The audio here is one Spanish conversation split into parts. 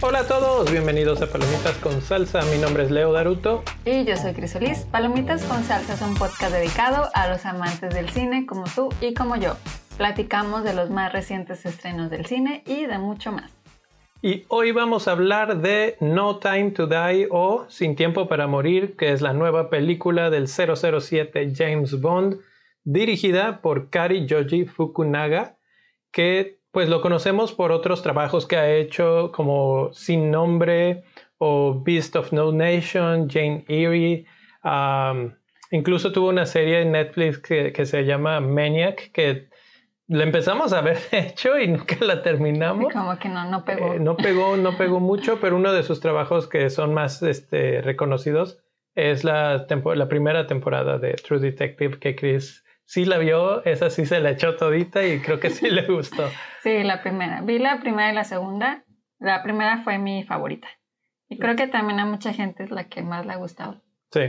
Hola a todos, bienvenidos a Palomitas con Salsa. Mi nombre es Leo Daruto. Y yo soy Crisolis. Palomitas con Salsa es un podcast dedicado a los amantes del cine como tú y como yo. Platicamos de los más recientes estrenos del cine y de mucho más. Y hoy vamos a hablar de No Time to Die o Sin Tiempo para Morir, que es la nueva película del 007 James Bond, dirigida por Kari Joji Fukunaga, que pues lo conocemos por otros trabajos que ha hecho como Sin Nombre o Beast of No Nation, Jane Eyre. incluso tuvo una serie en Netflix que, se llama Maniac, que la empezamos a ver hecho y nunca la terminamos. como que no, no pegó. Eh, no pegó, no pegó mucho, pero uno de sus trabajos que son más este, reconocidos es la, la primera temporada de True Detective que Chris sí la vio, esa sí se la echó todita y creo que sí le gustó. sí, la primera. Vi la primera y la segunda. La primera fue mi favorita. Y creo que también a mucha gente es la que más le ha gustado. Sí.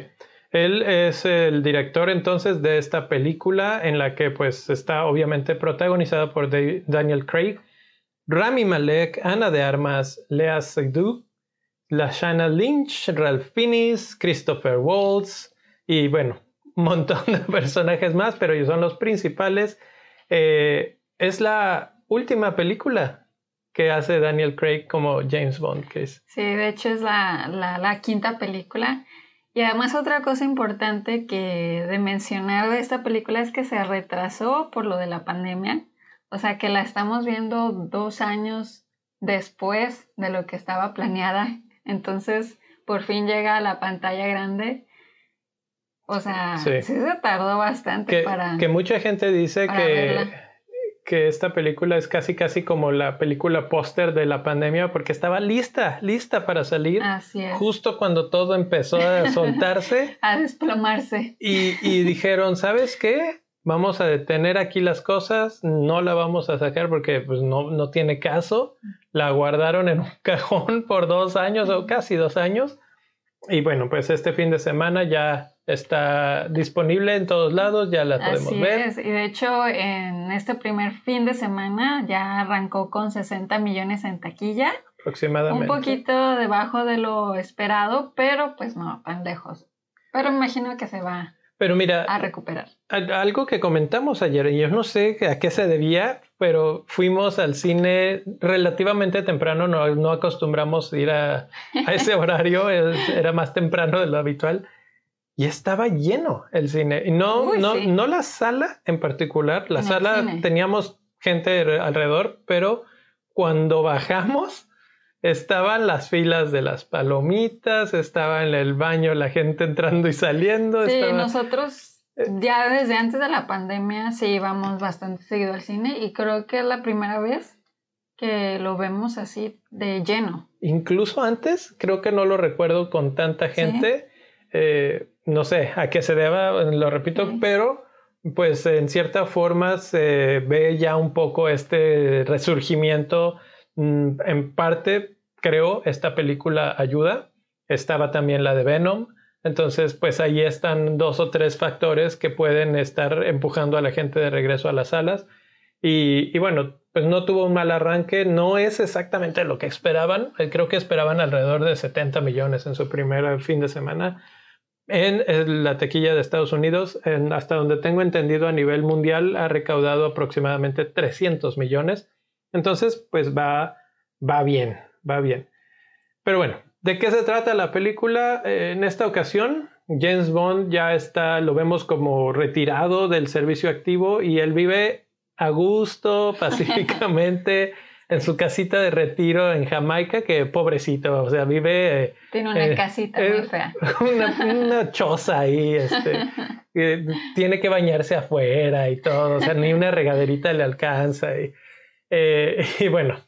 Él es el director entonces de esta película en la que pues está obviamente protagonizada por Daniel Craig, Rami Malek, Ana de Armas, Lea Seydoux, Lashana Lynch, Ralph Fiennes, Christopher Waltz y bueno, un montón de personajes más, pero ellos son los principales. Eh, es la última película que hace Daniel Craig como James Bond. Sí, de hecho es la, la, quinta película. Y además otra cosa importante que de mencionar de esta película es que se retrasó por lo de la pandemia. O sea que la estamos viendo dos años después de lo que estaba planeada. Entonces, por fin llega a la pantalla grande o sea, sí, se tardó bastante que, para. Que mucha gente dice que, que esta película es casi, casi como la película póster de la pandemia, porque estaba lista, lista para salir. Así es. Justo cuando todo empezó a soltarse. a desplomarse. Y, y dijeron, ¿sabes qué? Vamos a detener aquí las cosas, no la vamos a sacar porque pues, no, no tiene caso. La guardaron en un cajón por dos años o casi dos años. Y bueno, pues este fin de semana ya Está disponible en todos lados, ya la podemos Así ver. Es. Y de hecho, en este primer fin de semana ya arrancó con 60 millones en taquilla. Aproximadamente. Un poquito debajo de lo esperado, pero pues no, tan lejos. Pero me imagino que se va pero mira, a recuperar. Algo que comentamos ayer, y yo no sé a qué se debía, pero fuimos al cine relativamente temprano, no, no acostumbramos ir a, a ese horario, era más temprano de lo habitual y estaba lleno el cine. Y no, no, no la sala en particular, la sala teníamos gente alrededor, pero cuando bajamos estaban las filas de las palomitas, estaba en el baño la gente entrando y saliendo. Sí, nosotros eh, ya desde antes de la pandemia sí íbamos bastante seguido al cine y creo que es la primera vez que lo vemos así de lleno. Incluso antes, creo que no lo recuerdo con tanta gente. Eh, no sé a qué se deba, lo repito, pero pues en cierta forma se ve ya un poco este resurgimiento. Mm, en parte, creo, esta película ayuda. Estaba también la de Venom. Entonces, pues ahí están dos o tres factores que pueden estar empujando a la gente de regreso a las salas. Y, y, bueno, pues no tuvo un mal arranque, no es exactamente lo que esperaban, creo que esperaban alrededor de 70 millones en su primer fin de semana, en la tequilla de Estados Unidos, hasta donde tengo entendido a nivel mundial, ha recaudado aproximadamente 300 millones. Entonces, pues va, va bien, va bien. Pero bueno, ¿de qué se trata la película? Eh, en esta ocasión, James Bond ya está, lo vemos como retirado del servicio activo y él vive a gusto, pacíficamente en su casita de retiro en Jamaica, que pobrecito, o sea, vive... Tiene una eh, casita muy eh, fea. Una, choza ahí, este, tiene que bañarse afuera y todo, o sea, ni una regaderita le alcanza. Y, eh, y bueno,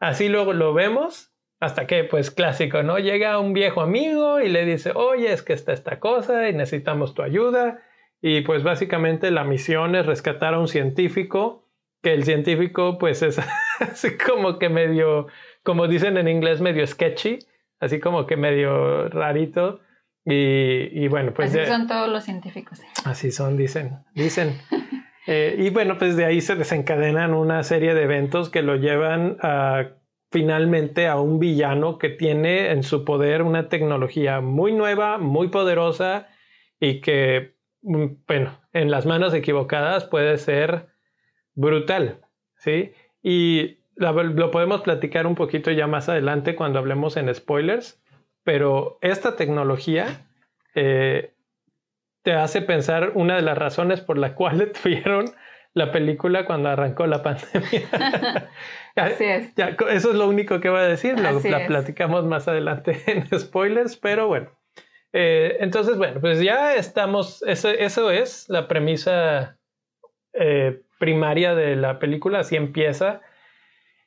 así luego lo vemos, hasta que, pues clásico, ¿no? Llega un viejo amigo y le dice, oye, es que está esta cosa y necesitamos tu ayuda. Y pues básicamente la misión es rescatar a un científico que el científico pues es así como que medio, como dicen en inglés, medio sketchy, así como que medio rarito. Y, bueno, pues... Así son todos los científicos. Así son, dicen, dicen. Eh, y bueno, pues de ahí se desencadenan una serie de eventos que lo llevan a finalmente a un villano que tiene en su poder una tecnología muy nueva, muy poderosa y que, mm, bueno, en las manos equivocadas puede ser brutal, ¿sí? Y lo podemos platicar un poquito ya más adelante cuando hablemos en spoilers, pero esta tecnología eh, te hace pensar una de las razones por las cuales tuvieron la película cuando arrancó la pandemia. Así es. eso es lo único que voy a decir, lo la platicamos más adelante en spoilers, pero bueno. Eh, entonces, bueno, pues ya estamos, eso, eso es la premisa eh, primaria de la película, así empieza.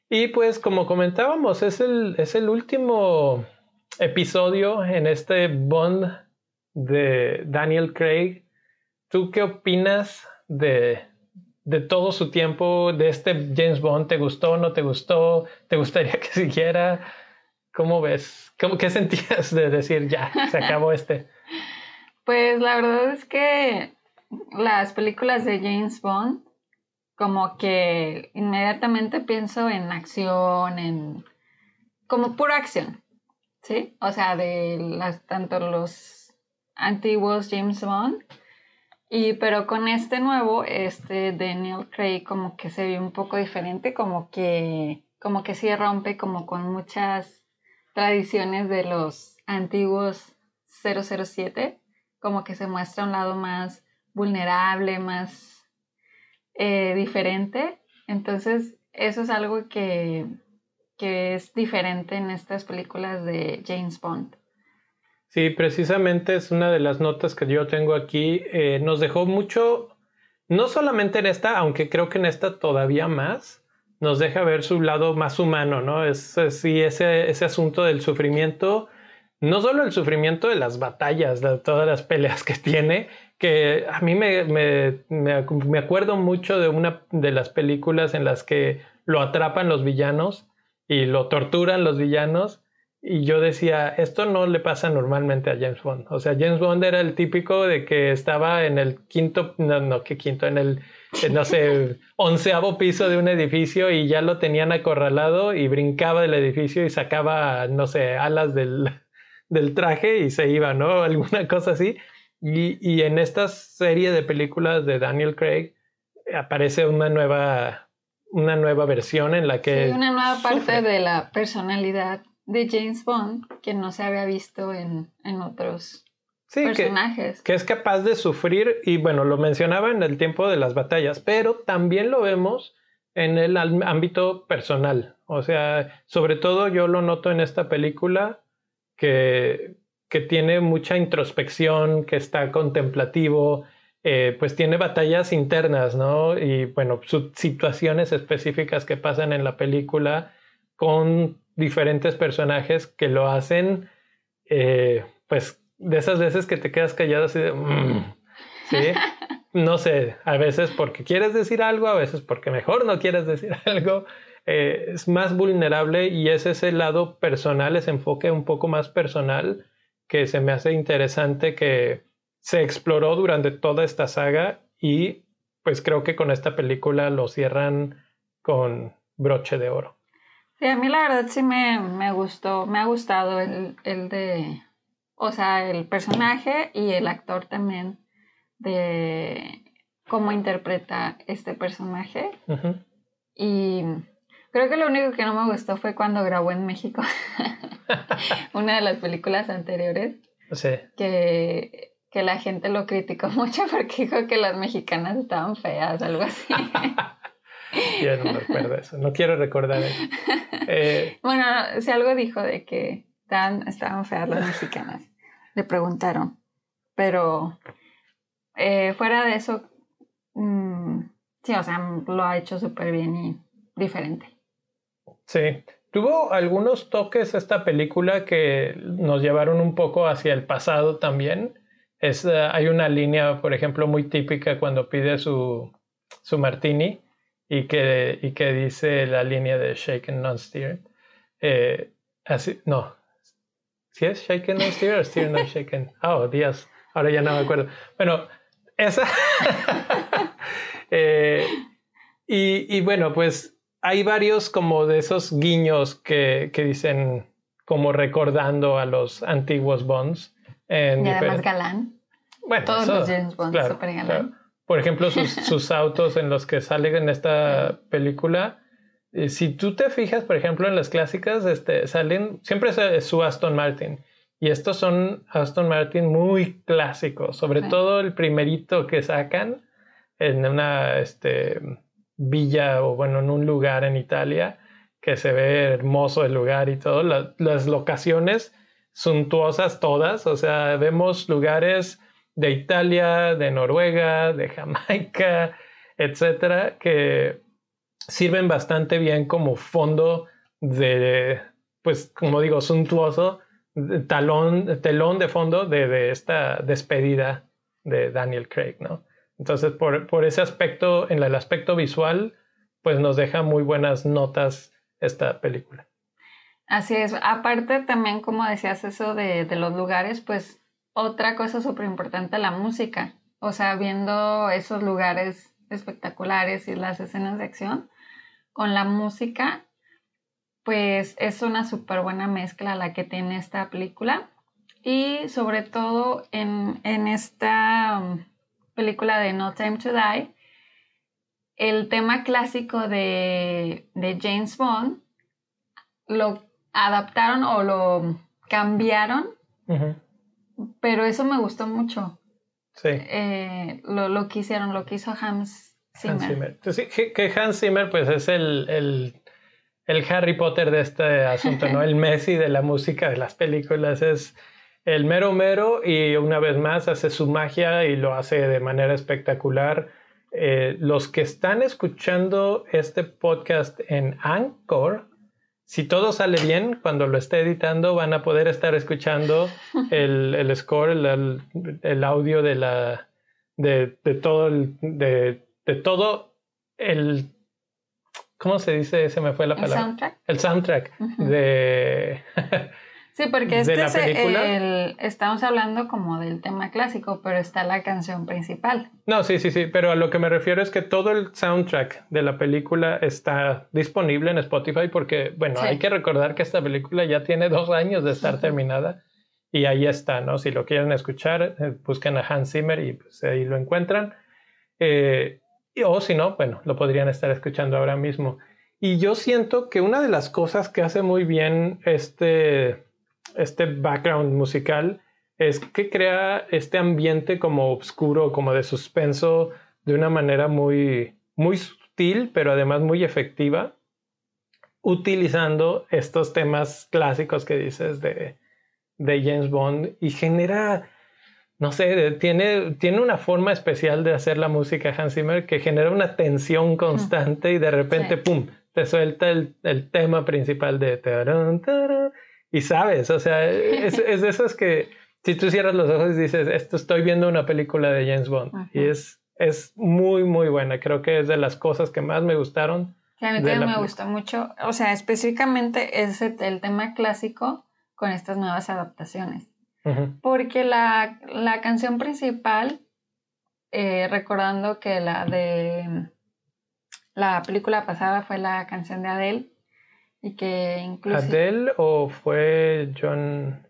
Y pues como comentábamos, es el, es el último episodio en este Bond de Daniel Craig. ¿Tú qué opinas de, de todo su tiempo, de este James Bond? ¿Te gustó, no te gustó? ¿Te gustaría que siguiera? ¿Cómo ves? ¿Cómo, ¿Qué sentías de decir ya, se acabó este? Pues la verdad es que las películas de James Bond, como que inmediatamente pienso en acción, en como pura acción, ¿sí? O sea, de las, tanto los antiguos James Bond, y pero con este nuevo, este Daniel Craig como que se ve un poco diferente, como que, como que sí rompe como con muchas tradiciones de los antiguos 007, como que se muestra un lado más vulnerable, más eh, diferente. Entonces, eso es algo que, que es diferente en estas películas de James Bond. Sí, precisamente es una de las notas que yo tengo aquí. Eh, nos dejó mucho, no solamente en esta, aunque creo que en esta todavía más, nos deja ver su lado más humano, ¿no? Es, sí, ese, ese asunto del sufrimiento, no solo el sufrimiento de las batallas, de todas las peleas que tiene, que a mí me, me, me, acuerdo mucho de una de las películas en las que lo atrapan los villanos y lo torturan los villanos. Y yo decía, esto no le pasa normalmente a James Bond. O sea, James Bond era el típico de que estaba en el quinto, no, no, que quinto, en el no sé, onceavo piso de un edificio y ya lo tenían acorralado y brincaba del edificio y sacaba, no sé, alas del, del traje y se iba, ¿no? Alguna cosa así. Y, y, en esta serie de películas de Daniel Craig aparece una nueva, una nueva versión en la que... Sí, una nueva parte de la personalidad de James Bond que no se había visto en, en otros sí, personajes. Que, es capaz de sufrir, y bueno, lo mencionaba en el tiempo de las batallas, pero también lo vemos en el ámbito personal. O sea, sobre todo yo lo noto en esta película que, que tiene mucha introspección, que está contemplativo, eh, pues tiene batallas internas, ¿no? Y bueno, situaciones específicas que pasan en la película con diferentes personajes que lo hacen, eh, pues de esas veces que te quedas callado así de... Mm", ¿sí? No sé, a veces porque quieres decir algo, a veces porque mejor no quieres decir algo. Eh, es más vulnerable y es ese lado personal, ese enfoque un poco más personal que se me hace interesante que se exploró durante toda esta saga y pues creo que con esta película lo cierran con broche de oro. Sí, a mí la verdad sí me, me gustó, me ha gustado el, el de o sea, el personaje y el actor también de cómo interpreta este personaje. Y creo que lo único que no me gustó fue cuando grabó en México una de las películas anteriores. Sí. Que, que la gente lo criticó mucho porque dijo que las mexicanas estaban feas, algo así. Yo no recuerdo eso, no quiero recordar eso. Eh, bueno, si algo dijo de que estaban, estaban feas las mexicanas le preguntaron. Pero eh, fuera de eso, mm, sí, o sea, lo ha hecho súper bien y diferente. Sí, tuvo algunos toques esta película que nos llevaron un poco hacia el pasado también. Es, eh, hay una línea, por ejemplo, muy típica cuando pide su, su martini y que, y que dice la línea de shake and not stir. Eh, así, no, ¿Sí es Shaken No Steer o Steer No Shaken? Oh, Dios, ahora ya no me acuerdo. Bueno, esa. Eh, y, y, bueno, pues hay varios como de esos guiños que, que dicen como recordando a los antiguos Bonds. En y además galán. Bueno, todos los James Bond super galán. Por ejemplo, sus, sus, autos en los que salen en esta película. Eh, si tú te fijas, por ejemplo, en las clásicas, este, salen, siempre es su Aston Martin. Y estos son Aston Martin muy clásicos, sobre todo el primerito que sacan en una este, villa o bueno, en un lugar en Italia, que se ve hermoso el lugar y todo. las locaciones suntuosas todas, o sea, vemos lugares de Italia, de Noruega, de Jamaica, etcétera, que sirven bastante bien como fondo de, pues, como digo, suntuoso talón, telón de fondo de, esta despedida de Daniel Craig, ¿no? Entonces, por, por, ese aspecto, en el aspecto visual, pues nos deja muy buenas notas esta película. Así es. Aparte también, como decías eso de, de los lugares, pues otra cosa súper importante, la música. O sea, viendo esos lugares espectaculares y las escenas de acción, con la música pues es una súper buena mezcla la que tiene esta película. Y sobre todo en, esta um, película de No Time to Die, el tema clásico de, James Bond lo adaptaron o lo cambiaron, pero eso me gustó mucho. Sí. Eh, lo, lo que hicieron, lo que hizo Hans Zimmer. Hans Zimmer. que, Hans Zimmer pues es el el Harry Potter de este asunto, ¿no? El Messi de la música de las películas es el mero mero y una vez más hace su magia y lo hace de manera espectacular. Eh, los que están escuchando este podcast en Anchor, si todo sale bien, cuando lo esté editando van a poder estar escuchando el, score, el, audio de la de, todo de, de todo el ¿Cómo se dice? Se me fue la palabra. El soundtrack. El soundtrack de. sí, porque este es el. Estamos hablando como del tema clásico, pero está la canción principal. No, sí, sí, sí. Pero a lo que me refiero es que todo el soundtrack de la película está disponible en Spotify porque, bueno, hay que recordar que esta película ya tiene dos años de estar terminada y ahí está, ¿no? Si lo quieren escuchar, eh, busquen a Hans Zimmer y pues ahí lo encuentran. Eh, o si no, bueno, lo podrían estar escuchando ahora mismo. Y yo siento que una de las cosas que hace muy bien este, este background musical es que crea este ambiente como oscuro, como de suspenso, de una manera muy, muy sutil, pero además muy efectiva, utilizando estos temas clásicos que dices de, de James Bond y genera no sé, tiene, tiene una forma especial de hacer la música Hans Zimmer que genera una tensión constante y de repente, ¡pum!, te suelta el, tema principal de... y sabes, o sea, es, es de esas que si tú cierras los ojos y dices, esto estoy viendo una película de James Bond. Y es, es muy, muy buena. Creo que es de las cosas que más me gustaron. a mí también me gustó mucho. O sea, específicamente es el tema clásico con estas nuevas adaptaciones. Porque la, canción principal, eh, recordando que la de la película pasada fue la canción de Adele y que incluso... ¿Adele o fue John...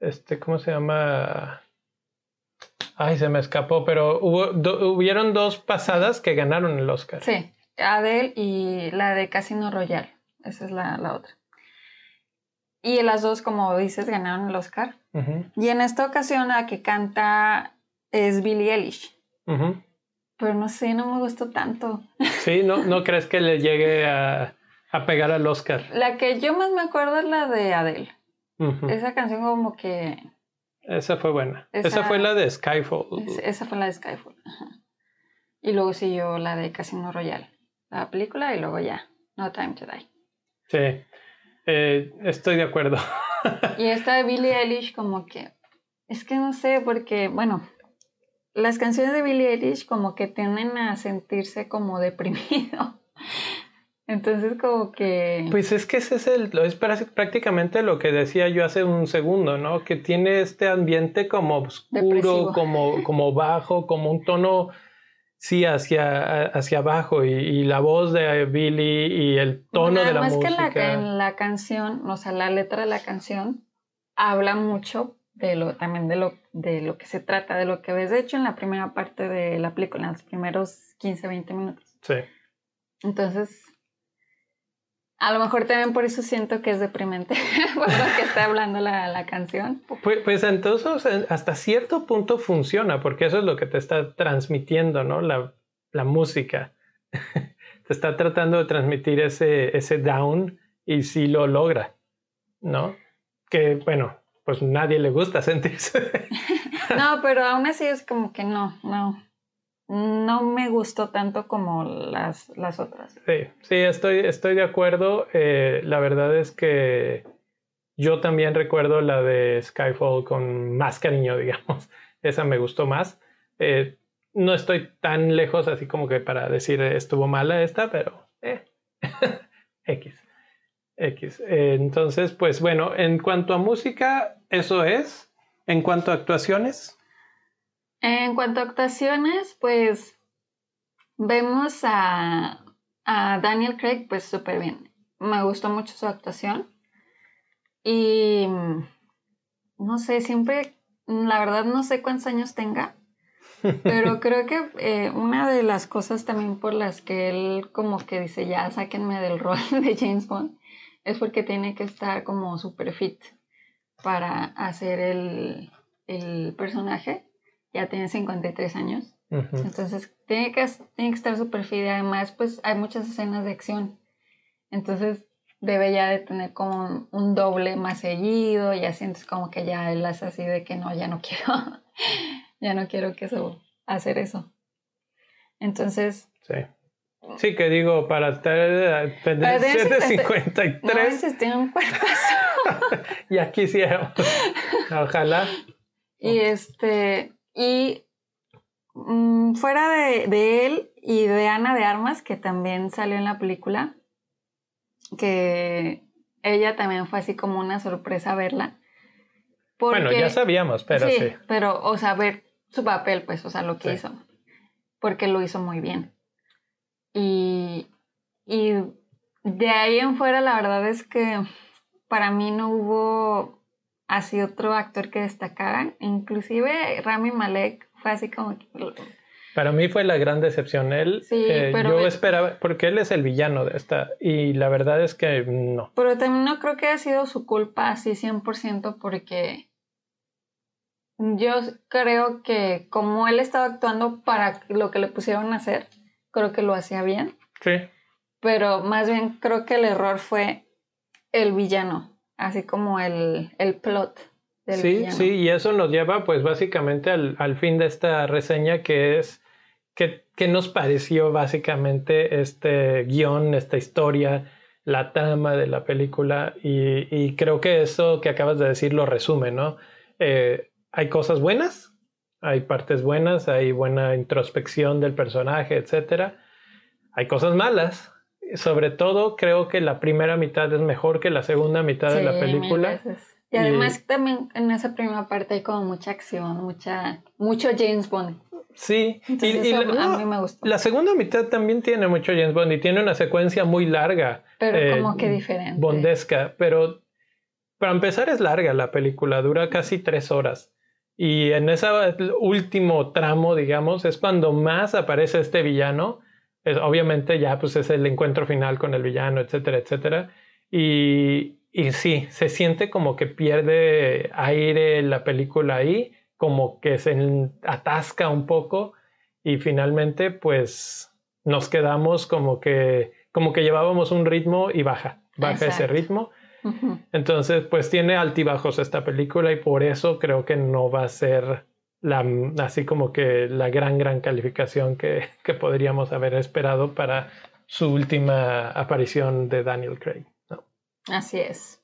Este, ¿cómo se llama? Ay, se me escapó, pero hubo, hubieron dos pasadas que ganaron el Oscar. Sí, Adele y la de Casino Royale. Esa es la, la otra. Y las dos, como dices, ganaron el Oscar. Y en esta ocasión la que canta es Billie Eilish. Pero no sé, no me gustó tanto. Sí, ¿no, no crees que le llegue a, pegar al Oscar? La que yo más me acuerdo es la de Adele. Esa canción como que... Esa fue buena. Esa, fue la de Skyfall. Esa fue la de Skyfall. Y luego siguió la de Casino Royale. La película y luego ya. No Time to Die. Sí. Eh, estoy de acuerdo. y esta de Billie Eilish como que, es que no sé, porque, bueno, las canciones de Billie Eilish como que tienden a sentirse como deprimido. Entonces como que... Pues es que ese es, el, es prácticamente lo que decía yo hace un segundo, ¿no? Que tiene este ambiente como oscuro, como, como bajo, como un tono, sí, hacia, hacia abajo y, la voz de Billy y el tono de la música. Más que en la canción, o sea, la letra de la canción habla mucho de lo, también de lo, de lo que se trata, de lo que ves, de hecho, en la primera parte de la película, en los primeros 15, 20 minutos. Sí. Entonces, a lo mejor también por eso siento que es deprimente, por lo que está hablando la, la canción. Pues, pues, entonces hasta cierto punto funciona, porque eso es lo que te está transmitiendo, ¿no? La, la música. te está tratando de transmitir ese, ese down y sí lo logra, ¿no? Que bueno, pues nadie le gusta sentirse. no, pero aún así es como que no, no no me gustó tanto como las, las otras. Sí, sí, estoy, estoy de acuerdo. Eh, la verdad es que yo también recuerdo la de Skyfall con más cariño, digamos. Esa me gustó más. Eh, no estoy tan lejos así como que para decir estuvo mala esta, pero eh. X. X. entonces, pues bueno, en cuanto a música, eso es. En cuanto a actuaciones. En cuanto a actuaciones, pues vemos a, Daniel Craig pues súper bien. Me gustó mucho su actuación. Y no sé, siempre, la verdad no sé cuántos años tenga, pero creo que eh, una de las cosas también por las que él como que dice, ya sáquenme del rol de James Bond, es porque tiene que estar como súper fit para hacer el, el personaje ya tiene 53 años. Entonces tiene que, tiene que estar súper fit y además pues hay muchas escenas de acción. Entonces debe ya de tener como un, doble más seguido, ya sientes como que ya él hace así de que no, ya no quiero, ya no quiero que eso, hacer eso. Entonces... Sí. Sí, que digo, para tener, tener 53. No, tiene un cuerpazo. ya quisiera. Ojalá. Y este, y mm, fuera de, él y de Ana de Armas, que también salió en la película, que ella también fue así como una sorpresa verla. bueno, ya sabíamos, pero sí, Pero, o sea, ver su papel, pues, o sea, lo que hizo. Porque lo hizo muy bien. Y, y de ahí en fuera, la verdad es que para mí no hubo así otro actor que destacara. Inclusive Rami Malek fue así como... Para mí fue la gran decepción. Él, sí, eh, yo esperaba, porque él es el villano de esta, y la verdad es que no. Pero también no creo que haya sido su culpa así 100% porque yo creo que como él estaba actuando para lo que le pusieron a hacer, creo que lo hacía bien. Sí. Pero más bien creo que el error fue el villano así como el, el plot. Del sí, sí, y eso nos lleva pues básicamente al, al fin de esta reseña que es que, que, nos pareció básicamente este guion, esta historia, la trama de la película y, y, creo que eso que acabas de decir lo resume, ¿no? Eh, hay cosas buenas, hay partes buenas, hay buena introspección del personaje, etcétera. Hay cosas malas, sobre todo creo que la primera mitad es mejor que la segunda mitad de la película. Y además también en esa primera parte hay como mucha acción, mucha, mucho James Bond. Sí, y, la, a mí me gustó. La segunda mitad también tiene mucho James Bond y tiene una secuencia muy larga. Pero eh, como que diferente. Bondesca, pero para empezar es larga la película, dura casi tres horas. Y en ese último tramo, digamos, es cuando más aparece este villano obviamente ya pues es el encuentro final con el villano, etcétera, etcétera. Y, y sí, se siente como que pierde aire la película ahí, como que se atasca un poco y finalmente pues nos quedamos como que, como que llevábamos un ritmo y baja, baja ese ritmo. Entonces pues tiene altibajos esta película y por eso creo que no va a ser la, así como que la gran, gran calificación que, que, podríamos haber esperado para su última aparición de Daniel Craig. Así es.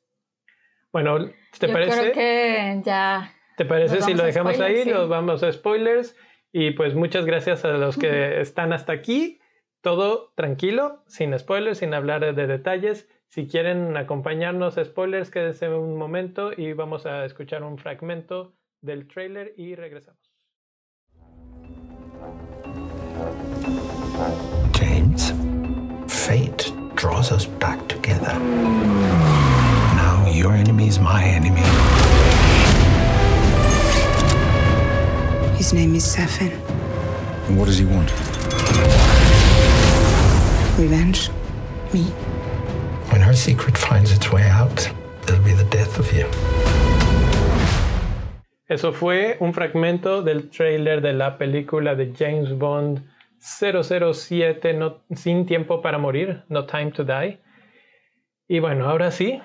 Bueno, ¿te Yo parece? Creo que ya. ¿Te parece si lo dejamos ahí? Los vamos a spoilers. Y pues muchas gracias a los que están hasta aquí. todo tranquilo, sin spoilers, sin hablar de detalles. Si quieren acompañarnos a spoilers, quédense un momento y vamos a escuchar un fragmento del trailer y regresamos. James, fate draws us back together. Now your enemy is my enemy. His name is Safin. And what does he want? Revenge? Me? When her secret finds its way out, it'll be the death of you. Eso fue un fragmento del trailer de la película de James Bond 007, no, Sin Tiempo para Morir, No Time to Die. Y bueno, ahora sí,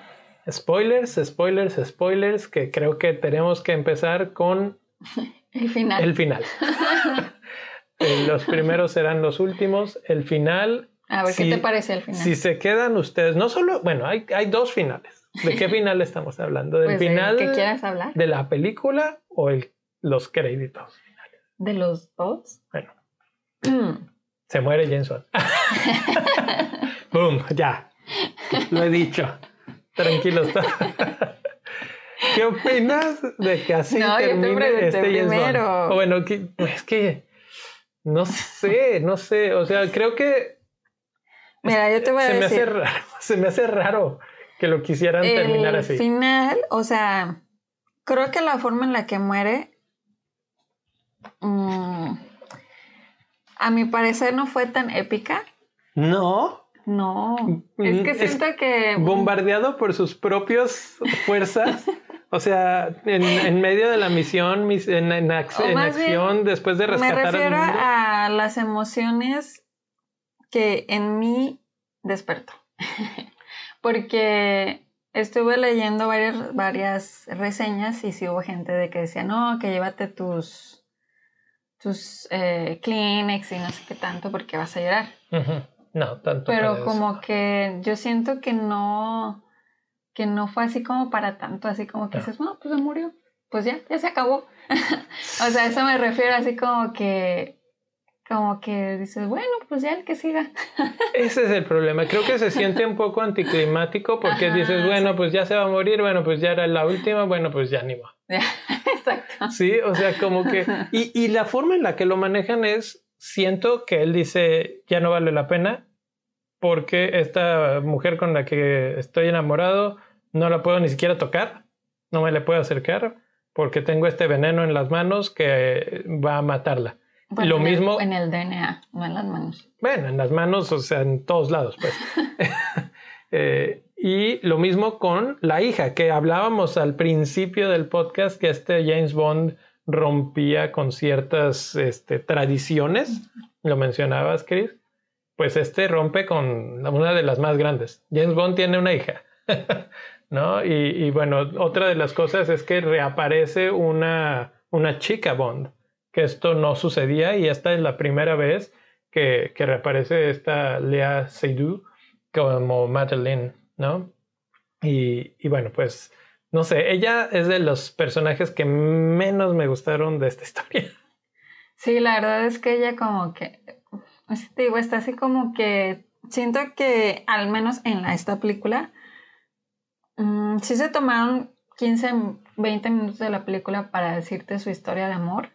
spoilers, spoilers, spoilers, que creo que tenemos que empezar con el final. El final. Eh, los primeros serán los últimos. El final. A ver, ¿qué te parece el final? Si se quedan ustedes, no solo, bueno, hay, hay dos finales. ¿De qué final estamos hablando? ¿Del pues final ¿Qué quieras hablar? de la película o el, los créditos finales? ¿De los dos? Bueno. se muere Bond. Boom, ya. Lo he dicho. Tranquilos. ¿Qué opinas de que así no, termine este primero. James Bond? O bueno, que, es que no sé, no sé. O sea, creo que. Mira, yo te voy a se decir. Me hace raro, se me hace raro que lo quisieran el terminar así. El final, o sea, creo que la forma en la que muere. Mmm, a mi parecer no fue tan épica. No. No. Es que siento es que. Bombardeado por sus propias fuerzas. O sea, en, en, medio de la misión, en, en, ac en acción, bien, después de rescatar Me refiero al mundo. a las emociones que en mí despertó. Porque estuve leyendo varias, varias reseñas y sí hubo gente de que decía, no, que llévate tus, tus eh, Kleenex y no sé qué tanto porque vas a llorar. Uh -huh. No, tanto. Pero como eso. que yo siento que no que no fue así como para tanto, así como que no. dices, no, pues se murió, pues ya, ya se acabó. o sea, eso me refiero así como que, como que dices, bueno, pues ya el que siga. Ese es el problema, creo que se siente un poco anticlimático porque Ajá, dices, bueno, sí. pues ya se va a morir, bueno, pues ya era la última, bueno, pues ya ni va. Exacto. Sí, o sea, como que, y, y la forma en la que lo manejan es, siento que él dice, ya no vale la pena, porque esta mujer con la que estoy enamorado no la puedo ni siquiera tocar, no me le puedo acercar porque tengo este veneno en las manos que va a matarla. Bueno, lo en mismo el, en el DNA, no en las manos. Bueno, en las manos, o sea, en todos lados, pues. eh, y lo mismo con la hija, que hablábamos al principio del podcast que este James Bond rompía con ciertas este, tradiciones, lo mencionabas, Chris, pues este rompe con una de las más grandes. James Bond tiene una hija. ¿no? Y, y, bueno, otra de las cosas es que reaparece una, una chica Bond, esto no sucedía y esta es la primera vez que, reaparece esta Lea Seydoux como Madeleine, ¿no? Y, bueno, pues, no sé, ella es de los personajes que menos me gustaron de esta historia. Sí, la verdad es que ella como que, digo, está así como que, siento que al menos en esta película, Mm, sí se tomaron 15, 20 minutos de la película para decirte su historia de amor,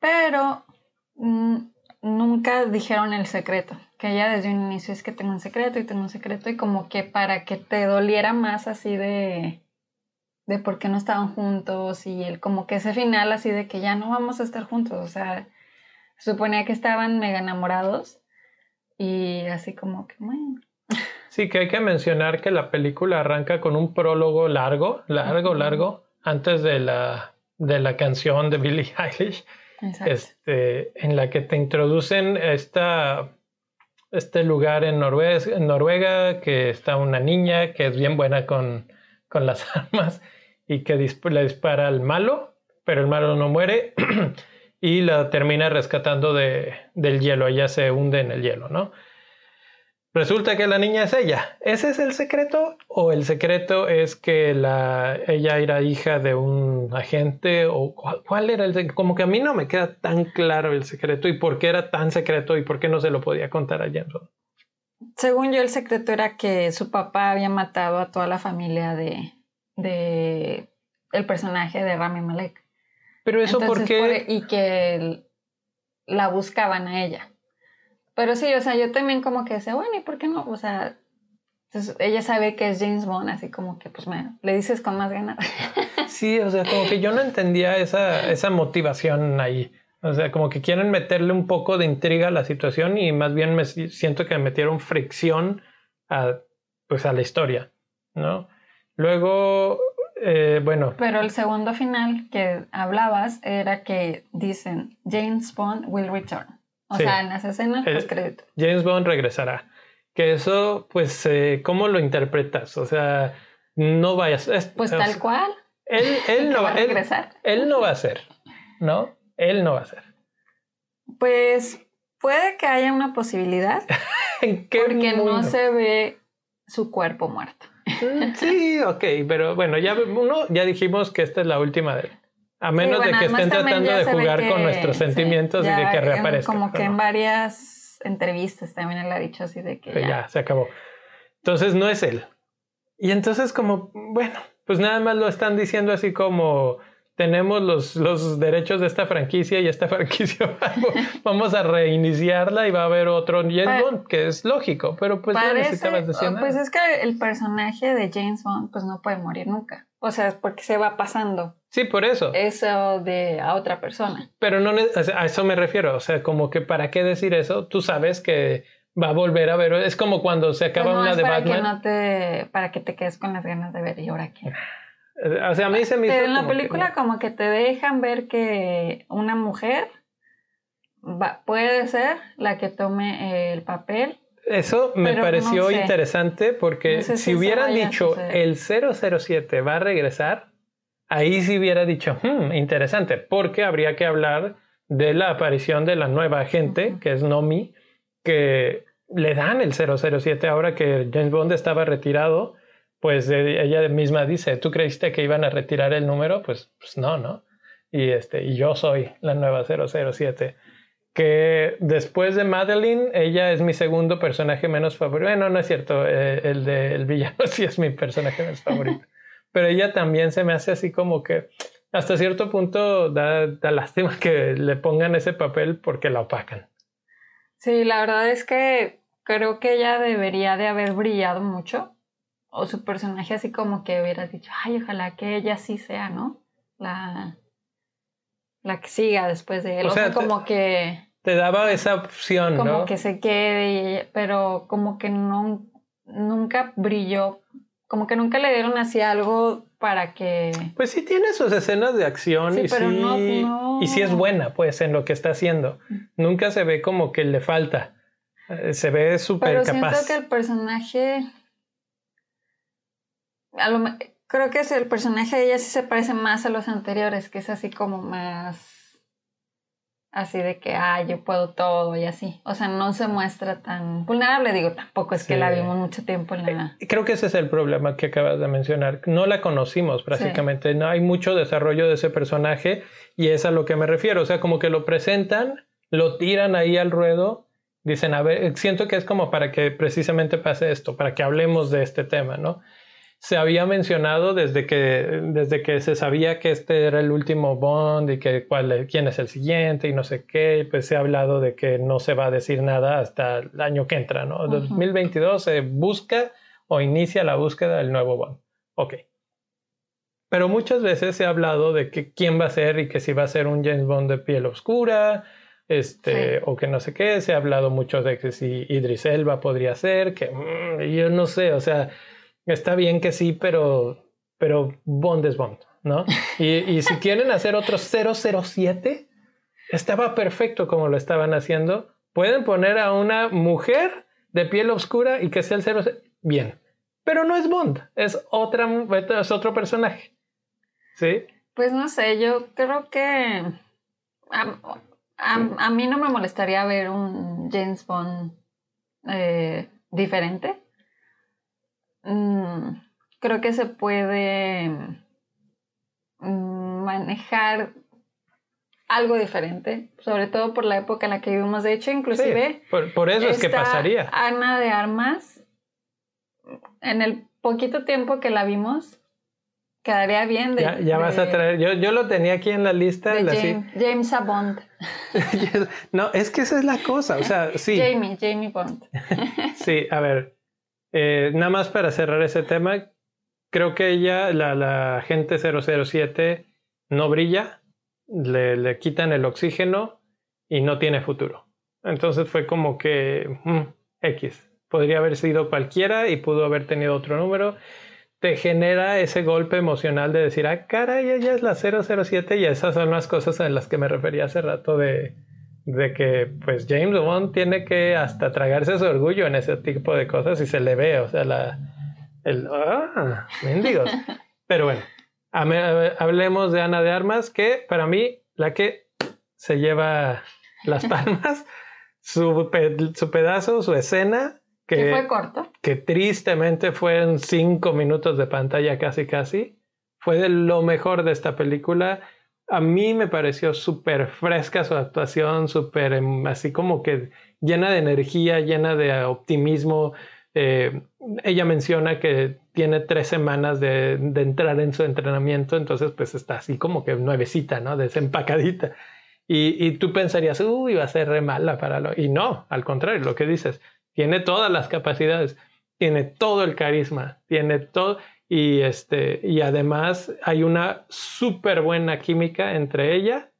pero mm, nunca dijeron el secreto, que ella desde un inicio es que tengo un secreto y tengo un secreto y como que para que te doliera más así de de por qué no estaban juntos y el como que ese final así de que ya no vamos a estar juntos, o sea, se suponía que estaban mega enamorados y así como que bueno, Sí, que hay que mencionar que la película arranca con un prólogo largo, largo, largo, antes de la, de la canción de Billie Eilish, este, en la que te introducen esta, este lugar en Noruega, Noruega, que está una niña que es bien buena con, con las armas y que disp le dispara al malo, pero el malo no muere y la termina rescatando de, del hielo, ella se hunde en el hielo, ¿no? Resulta que la niña es ella. ¿Ese es el secreto? ¿O el secreto es que la, ella era hija de un agente? ¿O cuál, era el secreto? Como que a mí no me queda tan claro el secreto y por qué era tan secreto y por qué no se lo podía contar a Jameson. Según yo, el secreto era que su papá había matado a toda la familia de, de el personaje de Rami Malek. Pero eso porque... y que la buscaban a ella. Pero sí, o sea, yo también como que decía, bueno, ¿y por qué no? O sea, ella sabe que es James Bond, así como que pues me, le dices con más ganas. Sí, o sea, como que yo no entendía esa, esa motivación ahí. O sea, como que quieren meterle un poco de intriga a la situación y más bien me siento que metieron fricción a, pues a la historia, ¿no? Luego, eh, bueno. Pero el segundo final que hablabas era que dicen James Bond will return. O sea, en las escenas pues crédito. James Bond regresará. Que eso, pues, eh, ¿cómo lo interpretas? O sea, no vayas. pues tal cual. Él, él no va a regresar. Él, no va a ser, ¿no? Él no va a ser. Pues puede que haya una posibilidad. ¿En qué porque no se ve su cuerpo muerto. Mm, sí, ok, pero bueno, ya uno ya dijimos que esta es la última de él. A menos de que estén tratando de jugar con nuestros sentimientos y de que reaparezca. Como que en varias entrevistas también él ha dicho así de que. ya. se acabó. Entonces no es él. Y entonces, como, bueno, pues nada más lo están diciendo así como tenemos los, los derechos de esta franquicia y esta franquicia vamos a reiniciarla y va a haber otro James Bond, que es lógico, pero pues no necesitabas decir Pues es que el personaje de James Bond pues no puede morir nunca. O sea, porque se va pasando. Sí, por eso. Eso de a otra persona. Pero no a eso me refiero, o sea, como que para qué decir eso, tú sabes que va a volver a ver, es como cuando se acaba pues una de para Batman. Que no te, para que te quedes con las ganas de ver y ahora qué. O sea, a mí se me hizo En la película como que te dejan ver que una mujer puede ser la que tome el papel. Eso me pareció interesante porque si, hubieran dicho el 007 va a regresar, ahí sí hubiera dicho, hmm, interesante, porque habría que hablar de la aparición de la nueva agente, que es Nomi, que le dan el 007 ahora que James Bond estaba retirado pues ella misma dice, ¿tú creíste que iban a retirar el número? Pues, pues no, ¿no? Y, este, y yo soy la nueva 007. Que después de Madeline, ella es mi segundo personaje menos favorito. Bueno, no es cierto, eh, el de el villano sí es mi personaje menos favorito. Pero ella también se me hace así como que hasta cierto punto da, da lástima que le pongan ese papel porque la opacan. Sí, la verdad es que creo que ella debería de haber brillado mucho o su personaje así como que hubieras dicho, ay, ojalá que ella sí sea, ¿no? La, la que siga después de él. O, sea, como que... Te daba esa opción, como ¿no? Como que se quede, pero como que no, nunca brilló, como que nunca le dieron así algo para que... Pues sí tiene sus escenas de acción y, sí, y sí es buena, pues, en lo que está haciendo. Nunca se ve como que le falta. Eh, se ve súper capaz. Siento que el personaje creo que es el personaje de ella sí se parece más a los anteriores, que es así como más así de que, ah, yo puedo todo y así. O sea, no se muestra tan vulnerable, digo, tampoco es que la vimos mucho tiempo en la... Eh, creo que ese es el problema que acabas de mencionar. No la conocimos prácticamente, no hay mucho desarrollo de ese personaje y es a lo que me refiero. O sea, como que lo presentan, lo tiran ahí al ruedo, dicen, a ver, siento que es como para que precisamente pase esto, para que hablemos de este tema, ¿no? Se había mencionado desde que, desde que se sabía que este era el último Bond y que cuál, quién es el siguiente y no sé qué, pues se ha hablado de que no se va a decir nada hasta el año que entra, ¿no? 2022 se busca o inicia la búsqueda del nuevo Bond. Ok. Pero muchas veces se ha hablado de que quién va a ser y que si va a ser un James Bond de piel oscura, este, o que no sé qué. Se ha hablado mucho de que si Idris Elba podría ser, que mm, yo no sé, o sea, Está bien que sí, pero, pero Bond es Bond, ¿no? Y, si quieren hacer otro 007, estaba perfecto como lo estaban haciendo. Pueden poner a una mujer de piel oscura y que sea el 007. Bien. Pero no es Bond, es, otra, es otro personaje. ¿Sí? Pues no sé, yo creo que a, mí no me molestaría ver un James Bond eh, diferente. Mm, creo que se puede mm, manejar algo diferente, sobre todo por la época en la que vivimos. De hecho, inclusive... por, eso es que pasaría. Ana de Armas, en el poquito tiempo que la vimos, quedaría bien. De, ya, vas a traer, yo, yo lo tenía aquí en la lista. De James, James a Bond. no, es que esa es la cosa, o sea, sí. Jamie, Jamie Bond. sí, a ver, eh, nada más para cerrar ese tema, creo que ella, la, la agente 007, no brilla le, le quitan el oxígeno y no tiene futuro. Entonces fue como que mm, X. Podría haber sido cualquiera y pudo haber tenido otro número. Te genera ese golpe emocional de decir, ah, caray, ella es la 007 y esas son las cosas en las que me refería hace rato de, de que pues James Bond tiene que hasta tragarse su orgullo en ese tipo de cosas y se le ve, o sea, la, el, ah, mendigos. Pero bueno, hablemos de Ana de Armas, que para mí la que se lleva las palmas, su, su pedazo, su escena. Que, fue corto. Que tristemente fueron cinco minutos de pantalla casi casi. Fue de lo mejor de esta película. A mí me pareció súper fresca su actuación, súper em, así como que llena de energía, llena de optimismo. Eh, ella menciona que tiene tres semanas de, entrar en su entrenamiento, entonces pues está así como que nuevecita, ¿no? Desempacadita. Y, y tú pensarías, uy, va a ser re mala para lo... Y no, al contrario, lo que dices, tiene todas las capacidades, tiene todo el carisma, tiene todo... Y, este, y además hay una súper buena química entre ella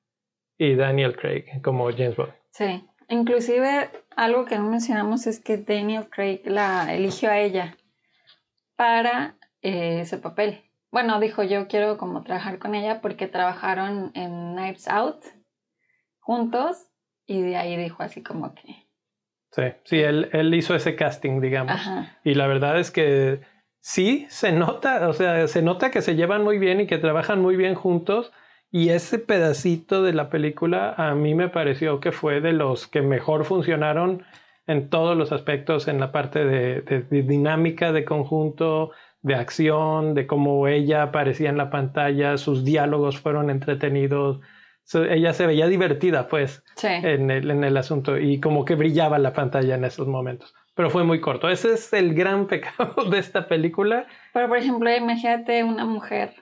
y Daniel Craig como James Bond. Sí, inclusive algo que no mencionamos es que Daniel Craig la eligió a ella para eh, ese papel. Bueno, dijo yo quiero como trabajar con ella porque trabajaron en Knives Out juntos y de ahí dijo así como que... Sí, sí, él, él hizo ese casting, digamos. Y la verdad es que sí, se nota, o sea, se nota que se llevan muy bien y que trabajan muy bien juntos. Y ese pedacito de la película a mí me pareció que fue de los que mejor funcionaron en todos los aspectos, en la parte de, dinámica de conjunto, de acción, de cómo ella aparecía en la pantalla, sus diálogos fueron entretenidos, ella se veía divertida pues en, el, en el asunto y como que brillaba la pantalla en esos momentos. Pero fue muy corto. Ese es el gran pecado de esta película. Pero por ejemplo, imagínate una mujer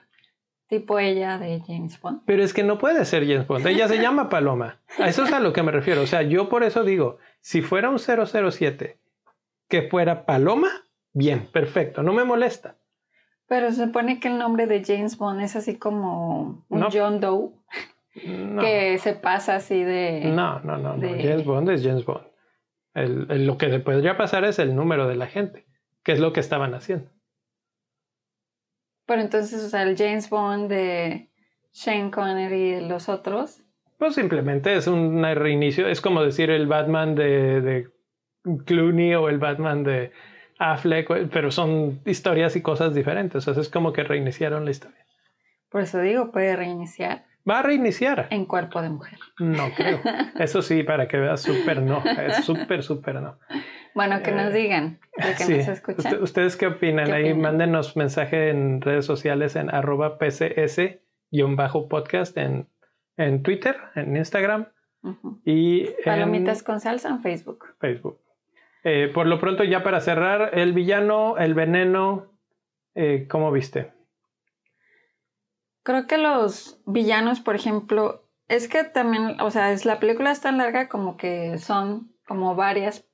tipo ella de James Bond. Pero es que no puede ser James Bond. Ella se llama Paloma. A eso es a lo que me refiero. O sea, yo por eso digo, si fuera un 007 que fuera Paloma, bien, perfecto, no me molesta. Pero se supone que el nombre de James Bond es así como un John Doe. Que se pasa así de. No, no, no, no. James Bond es James Bond. Lo que podría pasar es el número de la gente, que es lo que estaban haciendo. Pero entonces, o sea, el James Bond de Shane Connery y los otros. Pues simplemente es un reinicio. Es como decir el Batman de, de Clooney o el Batman de Affleck, pero son historias y cosas diferentes. O sea, es como que reiniciaron la historia. Por eso digo, puede reiniciar. Va a reiniciar. En cuerpo de mujer. No creo. Eso sí, para que veas, súper no. Es súper, súper no. Bueno, que nos eh, digan, que nos escuchan. ¿Ustedes qué opinan? Ahí mándenos mensaje en redes sociales en arroba pcs-podcast en, en Twitter, en Instagram. y Palomitas con salsa en Facebook. Facebook. Eh, por lo pronto, ya para cerrar, el villano, el veneno, eh, ¿cómo viste? Creo que los villanos, por ejemplo, es que también, o sea, es, la película es tan larga como que son como varias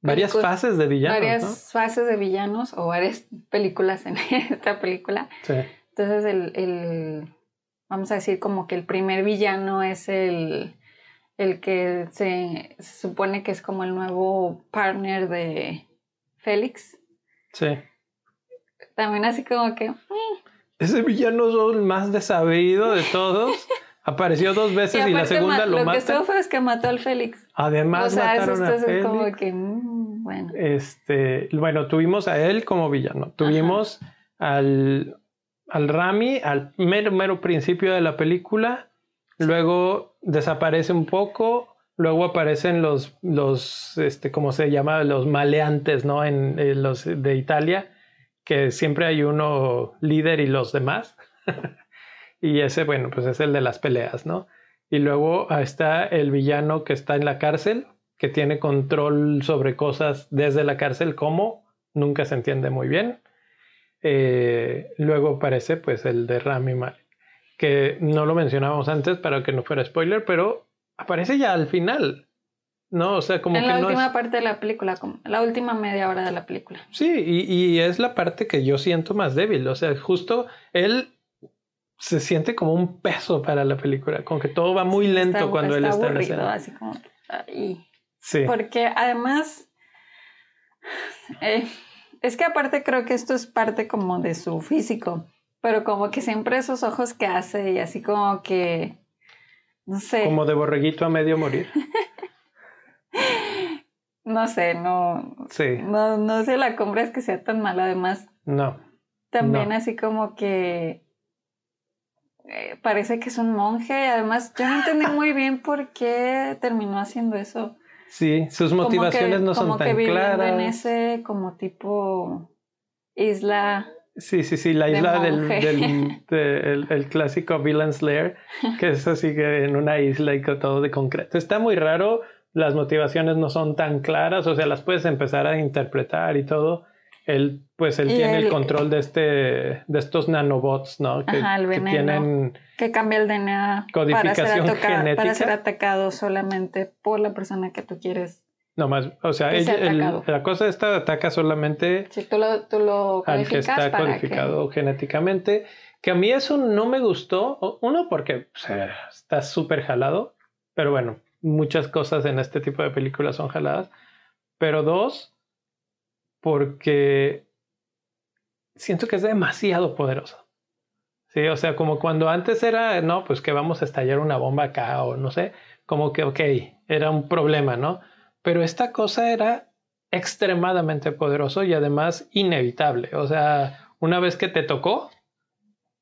Varias fases de villanos. Varias fases de villanos o varias películas en esta película. Sí. Entonces, el, el, vamos a decir como que el primer villano es el, el que se, supone que es como el nuevo partner de Félix. Sí. También así como que... Mm". Ese villano es el más desabrido de todos. Apareció dos veces y, la segunda lo, mata. Lo que estuvo fue es que mató al Félix. Además, o sea, mataron eso a Félix. como que, mm, bueno. Este, bueno, tuvimos a él como villano. Tuvimos al, al Rami al mero, mero principio de la película. Luego desaparece un poco. Luego aparecen los, los, este, ¿cómo se llama? Los maleantes, ¿no? En, en los de Italia, que siempre hay uno líder y los demás. y ese, bueno, pues es el de las peleas, ¿no? Y luego está el villano que está en la cárcel, que tiene control sobre cosas desde la cárcel, ¿cómo? Nunca se entiende muy bien. Eh, luego aparece pues el de Rami Malek, que no lo mencionábamos antes para que no fuera spoiler, pero aparece ya al final. No, o sea, como en que la no última es- parte de la película, como la última media hora de la película. Sí, y, y es la parte que yo siento más débil. O sea, justo él se siente como un peso para la película, como que todo va muy lento Está- cuando él está en aburrido, escena. así como ay. Sí, Porque además, eh, es que aparte creo que esto es parte como de su físico, pero como que siempre esos ojos que hace y así como que, no sé, como de borreguito a medio morir. no sé, no, Sí, no, no sé la compra es que sea tan mala. Además, no. también No. así como que eh, parece que es un monje. Además, yo no entendí muy bien por qué terminó haciendo eso. Sí, sus Como motivaciones que- no son como que tan claras. en ese como tipo isla. Sí, sí, sí, la de isla del, monje. del de- el, el clásico Villain's Lair, que es así que en una isla y con todo de concreto. Está muy raro, las motivaciones no son tan claras, o sea, las puedes empezar a interpretar y todo. Él, pues él Y tiene el él- control de este, de estos nanobots, ¿no? Que, Ajá, el que veneno. tienen, que cambia el DNA para ser, Codificación atoca- para genética. ser atacado solamente por la persona que tú quieres. no más, o sea, Que ella- el- la cosa esta ataca solamente Si tú lo, tú lo al que está codificado genéticamente. Que a mí eso no me gustó. Uno, porque o sea, está súper jalado. Pero bueno, muchas cosas en este tipo de películas son jaladas. Pero dos, porque siento que es demasiado poderoso. Sí, o sea, como cuando antes era, no, pues que vamos a estallar una bomba acá o no sé, como que, ok, era un problema, ¿no? Pero esta cosa era extremadamente poderoso y además inevitable. O sea, una vez que te tocó,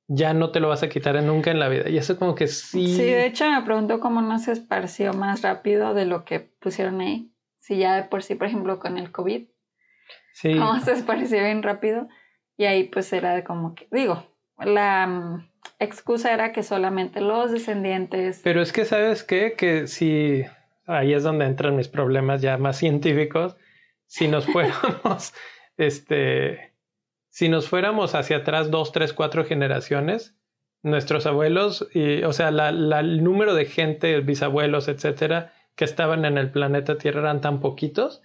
ya no te lo vas a quitar nunca en la vida. Y eso como que sí. Sí, de hecho me pregunto cómo no se esparció más rápido de lo que pusieron ahí. Si ya de por sí, por ejemplo, con el COVID, sí. cómo se esparció bien rápido. Y ahí pues era de como que, digo, la mm, excusa era que solamente los descendientes... Pero es que, ¿sabes qué? Que si ahí es donde entran mis problemas ya más científicos. Si nos fuéramos, este, si nos fuéramos hacia atrás dos, tres, cuatro generaciones, nuestros abuelos, y, o sea, la, el número de gente, bisabuelos, etcétera, que estaban en el planeta Tierra eran tan poquitos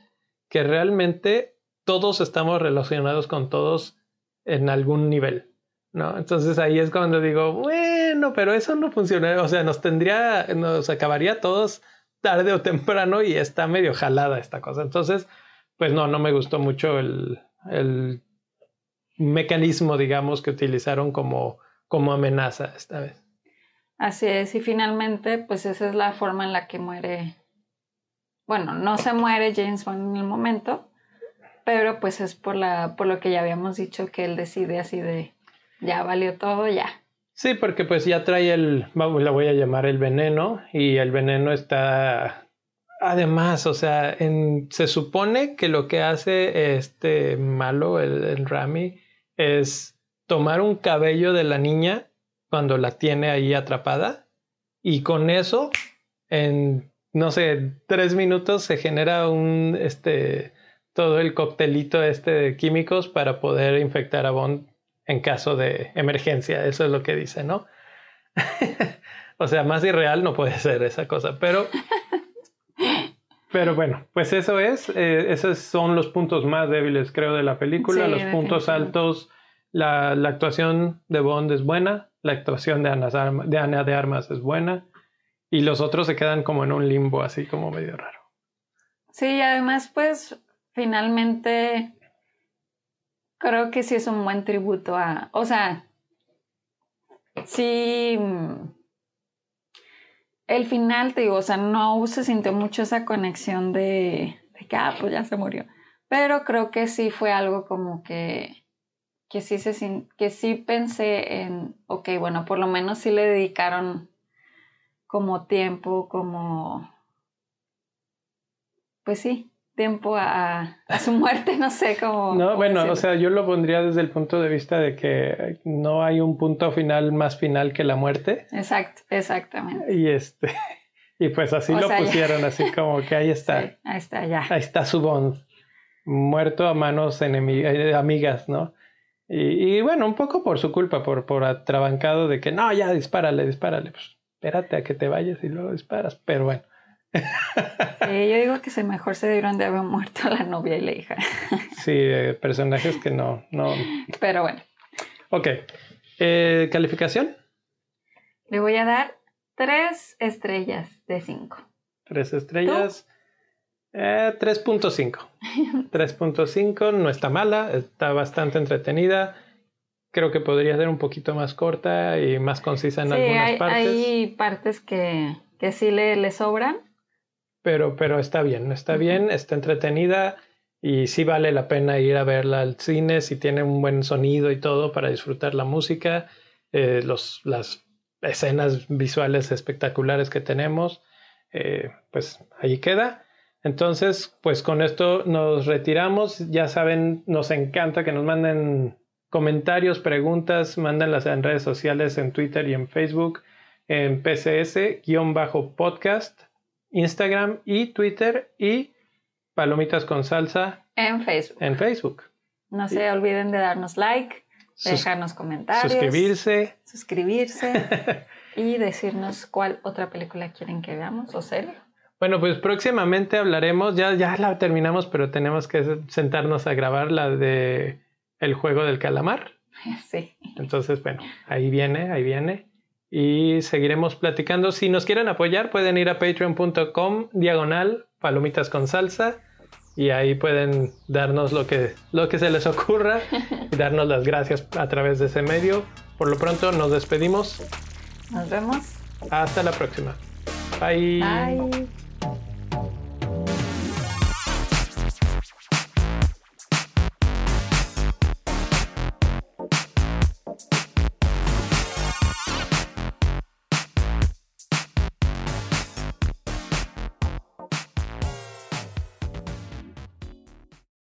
que realmente todos estamos relacionados con todos en algún nivel. ¿no? Entonces ahí es cuando digo, bueno, pero eso no funciona, o sea, nos tendría, nos acabaría todos tarde o temprano y está medio jalada esta cosa. Entonces, pues no, no me gustó mucho el, el mecanismo, digamos, que utilizaron como, como amenaza esta vez. Así es, y finalmente, pues esa es la forma en la que muere. Bueno, no se muere James Bond en el momento, pero pues es por la, por lo que ya habíamos dicho que él decide así de ya valió todo, ya. Sí, porque pues ya trae el, la voy a llamar el veneno y el veneno está, además, o sea, en, se supone que lo que hace este malo, el, el Rami, es tomar un cabello de la niña cuando la tiene ahí atrapada y con eso, en, no sé, tres minutos se genera un, este, todo el coctelito este de químicos para poder infectar a Bond en caso de emergencia, eso es lo que dice, ¿no? o sea, más irreal no puede ser esa cosa, pero... Pero bueno, pues eso es, eh, esos son los puntos más débiles, creo, de la película. Sí, los puntos altos, la, la actuación de Bond es buena, la actuación de Ana, de Ana de Armas es buena, y los otros se quedan como en un limbo, así como medio raro. Sí, y además, pues finalmente creo que sí es un buen tributo a, o sea, sí, el final, te digo, o sea, no se sintió mucho esa conexión de, de que, ah, pues ya se murió, pero creo que sí fue algo como que, que sí se, que sí pensé en, ok, bueno, por lo menos sí le dedicaron como tiempo, como pues sí, tiempo a, a su muerte, no sé cómo. No, cómo bueno, decirlo. o sea, yo lo pondría desde el punto de vista de que no hay un punto final más final que la muerte. Exacto, exactamente. Y este, y pues así O lo sea, ya. pusieron, así como que ahí está, Sí, ahí está, ya. ahí está su bond, muerto a manos enemi- eh, amigas, ¿no? Y, y bueno, un poco por su culpa, por, por atrabancado de que no, ya dispárale, dispárale, pues espérate a que te vayas y luego disparas, pero bueno. Sí, yo digo que se mejor se debieron de haber muerto la novia y la hija. Sí, eh, personajes que no, no. Pero bueno, Ok. Eh, ¿Calificación? le voy a dar tres estrellas de cinco. Tres estrellas. Eh, 3.5. 3.5 no está mala, está bastante entretenida. Creo que podría ser un poquito más corta y más concisa en sí, algunas hay, partes. hay partes que, que sí le, le sobran. Pero, pero está bien, está bien, está entretenida y sí vale la pena ir a verla al cine si tiene un buen sonido y todo para disfrutar la música, eh, los, las escenas visuales espectaculares que tenemos, eh, pues ahí queda. Entonces, pues con esto nos retiramos. Ya saben, nos encanta que nos manden comentarios, preguntas, mándenlas en redes sociales, en Twitter y en Facebook, en PCS-podcast, Instagram y Twitter y Palomitas con Salsa En Facebook. en Facebook. No se olviden de darnos like, de dejarnos comentarios, suscribirse. suscribirse y decirnos cuál otra película quieren que veamos o serie. Bueno, pues próximamente hablaremos, ya, ya la terminamos, pero tenemos que sentarnos a grabar la de El juego del calamar. Sí. Entonces, bueno, ahí viene, ahí viene. Y seguiremos platicando. Si nos quieren apoyar, pueden ir a patreon.com diagonal palomitas con salsa. Y ahí pueden darnos lo que, lo que se les ocurra y darnos las gracias a través de ese medio. Por lo pronto nos despedimos. Nos vemos. Hasta la próxima. Bye. Bye.